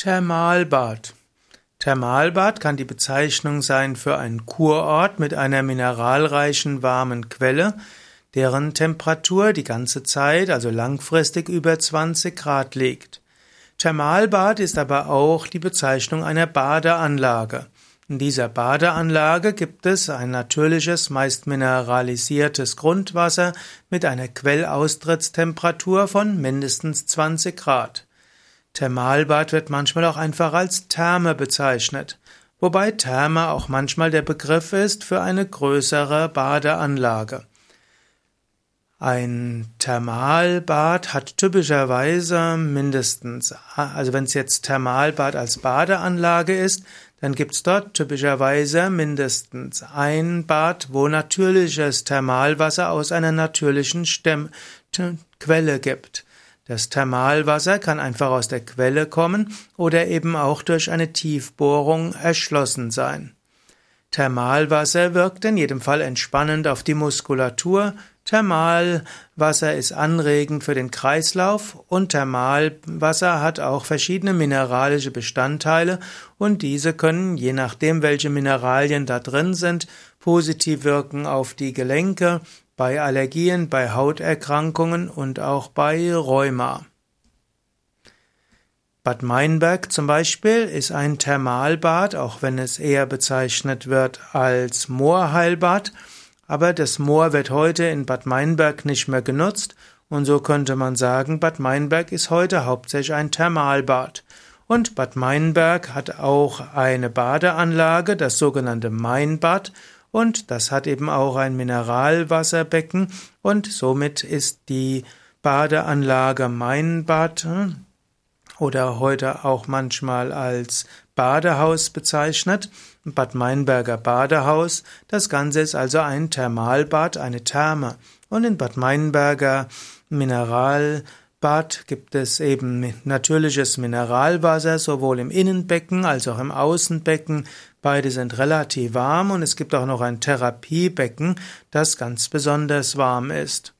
Thermalbad. Thermalbad kann die Bezeichnung sein für einen Kurort mit einer mineralreichen warmen Quelle, deren Temperatur die ganze Zeit, also langfristig über 20 Grad liegt. Thermalbad ist aber auch die Bezeichnung einer Badeanlage. In dieser Badeanlage gibt es ein natürliches, meist mineralisiertes Grundwasser mit einer Quellaustrittstemperatur von mindestens 20 Grad. Thermalbad wird manchmal auch einfach als Therme bezeichnet, wobei Therme auch manchmal der Begriff ist für eine größere Badeanlage. Ein Thermalbad hat typischerweise mindestens, also wenn es jetzt Thermalbad als Badeanlage ist, dann gibt es dort typischerweise mindestens ein Bad, wo natürliches Thermalwasser aus einer natürlichen Stemm Quelle gibt. Das Thermalwasser kann einfach aus der Quelle kommen oder eben auch durch eine Tiefbohrung erschlossen sein. Thermalwasser wirkt in jedem Fall entspannend auf die Muskulatur. Thermalwasser ist anregend für den Kreislauf und Thermalwasser hat auch verschiedene mineralische Bestandteile und diese können, je nachdem welche Mineralien da drin sind, positiv wirken auf die Gelenke, bei Allergien, bei Hauterkrankungen und auch bei Rheuma. Bad Meinberg zum Beispiel ist ein Thermalbad, auch wenn es eher bezeichnet wird als Moorheilbad, aber das Moor wird heute in Bad Meinberg nicht mehr genutzt. Und so könnte man sagen, Bad Meinberg ist heute hauptsächlich ein Thermalbad. Und Bad Meinberg hat auch eine Badeanlage, das sogenannte Mainbad, und das hat eben auch ein Mineralwasserbecken. Und somit ist die Badeanlage Mainbad hm, oder heute auch manchmal als Badehaus bezeichnet, Bad Meinberger Badehaus. Das Ganze ist also ein Thermalbad, eine Therme. Und in Bad Meinberger Mineralbad gibt es eben natürliches Mineralwasser, sowohl im Innenbecken als auch im Außenbecken. Beide sind relativ warm und es gibt auch noch ein Therapiebecken, das ganz besonders warm ist.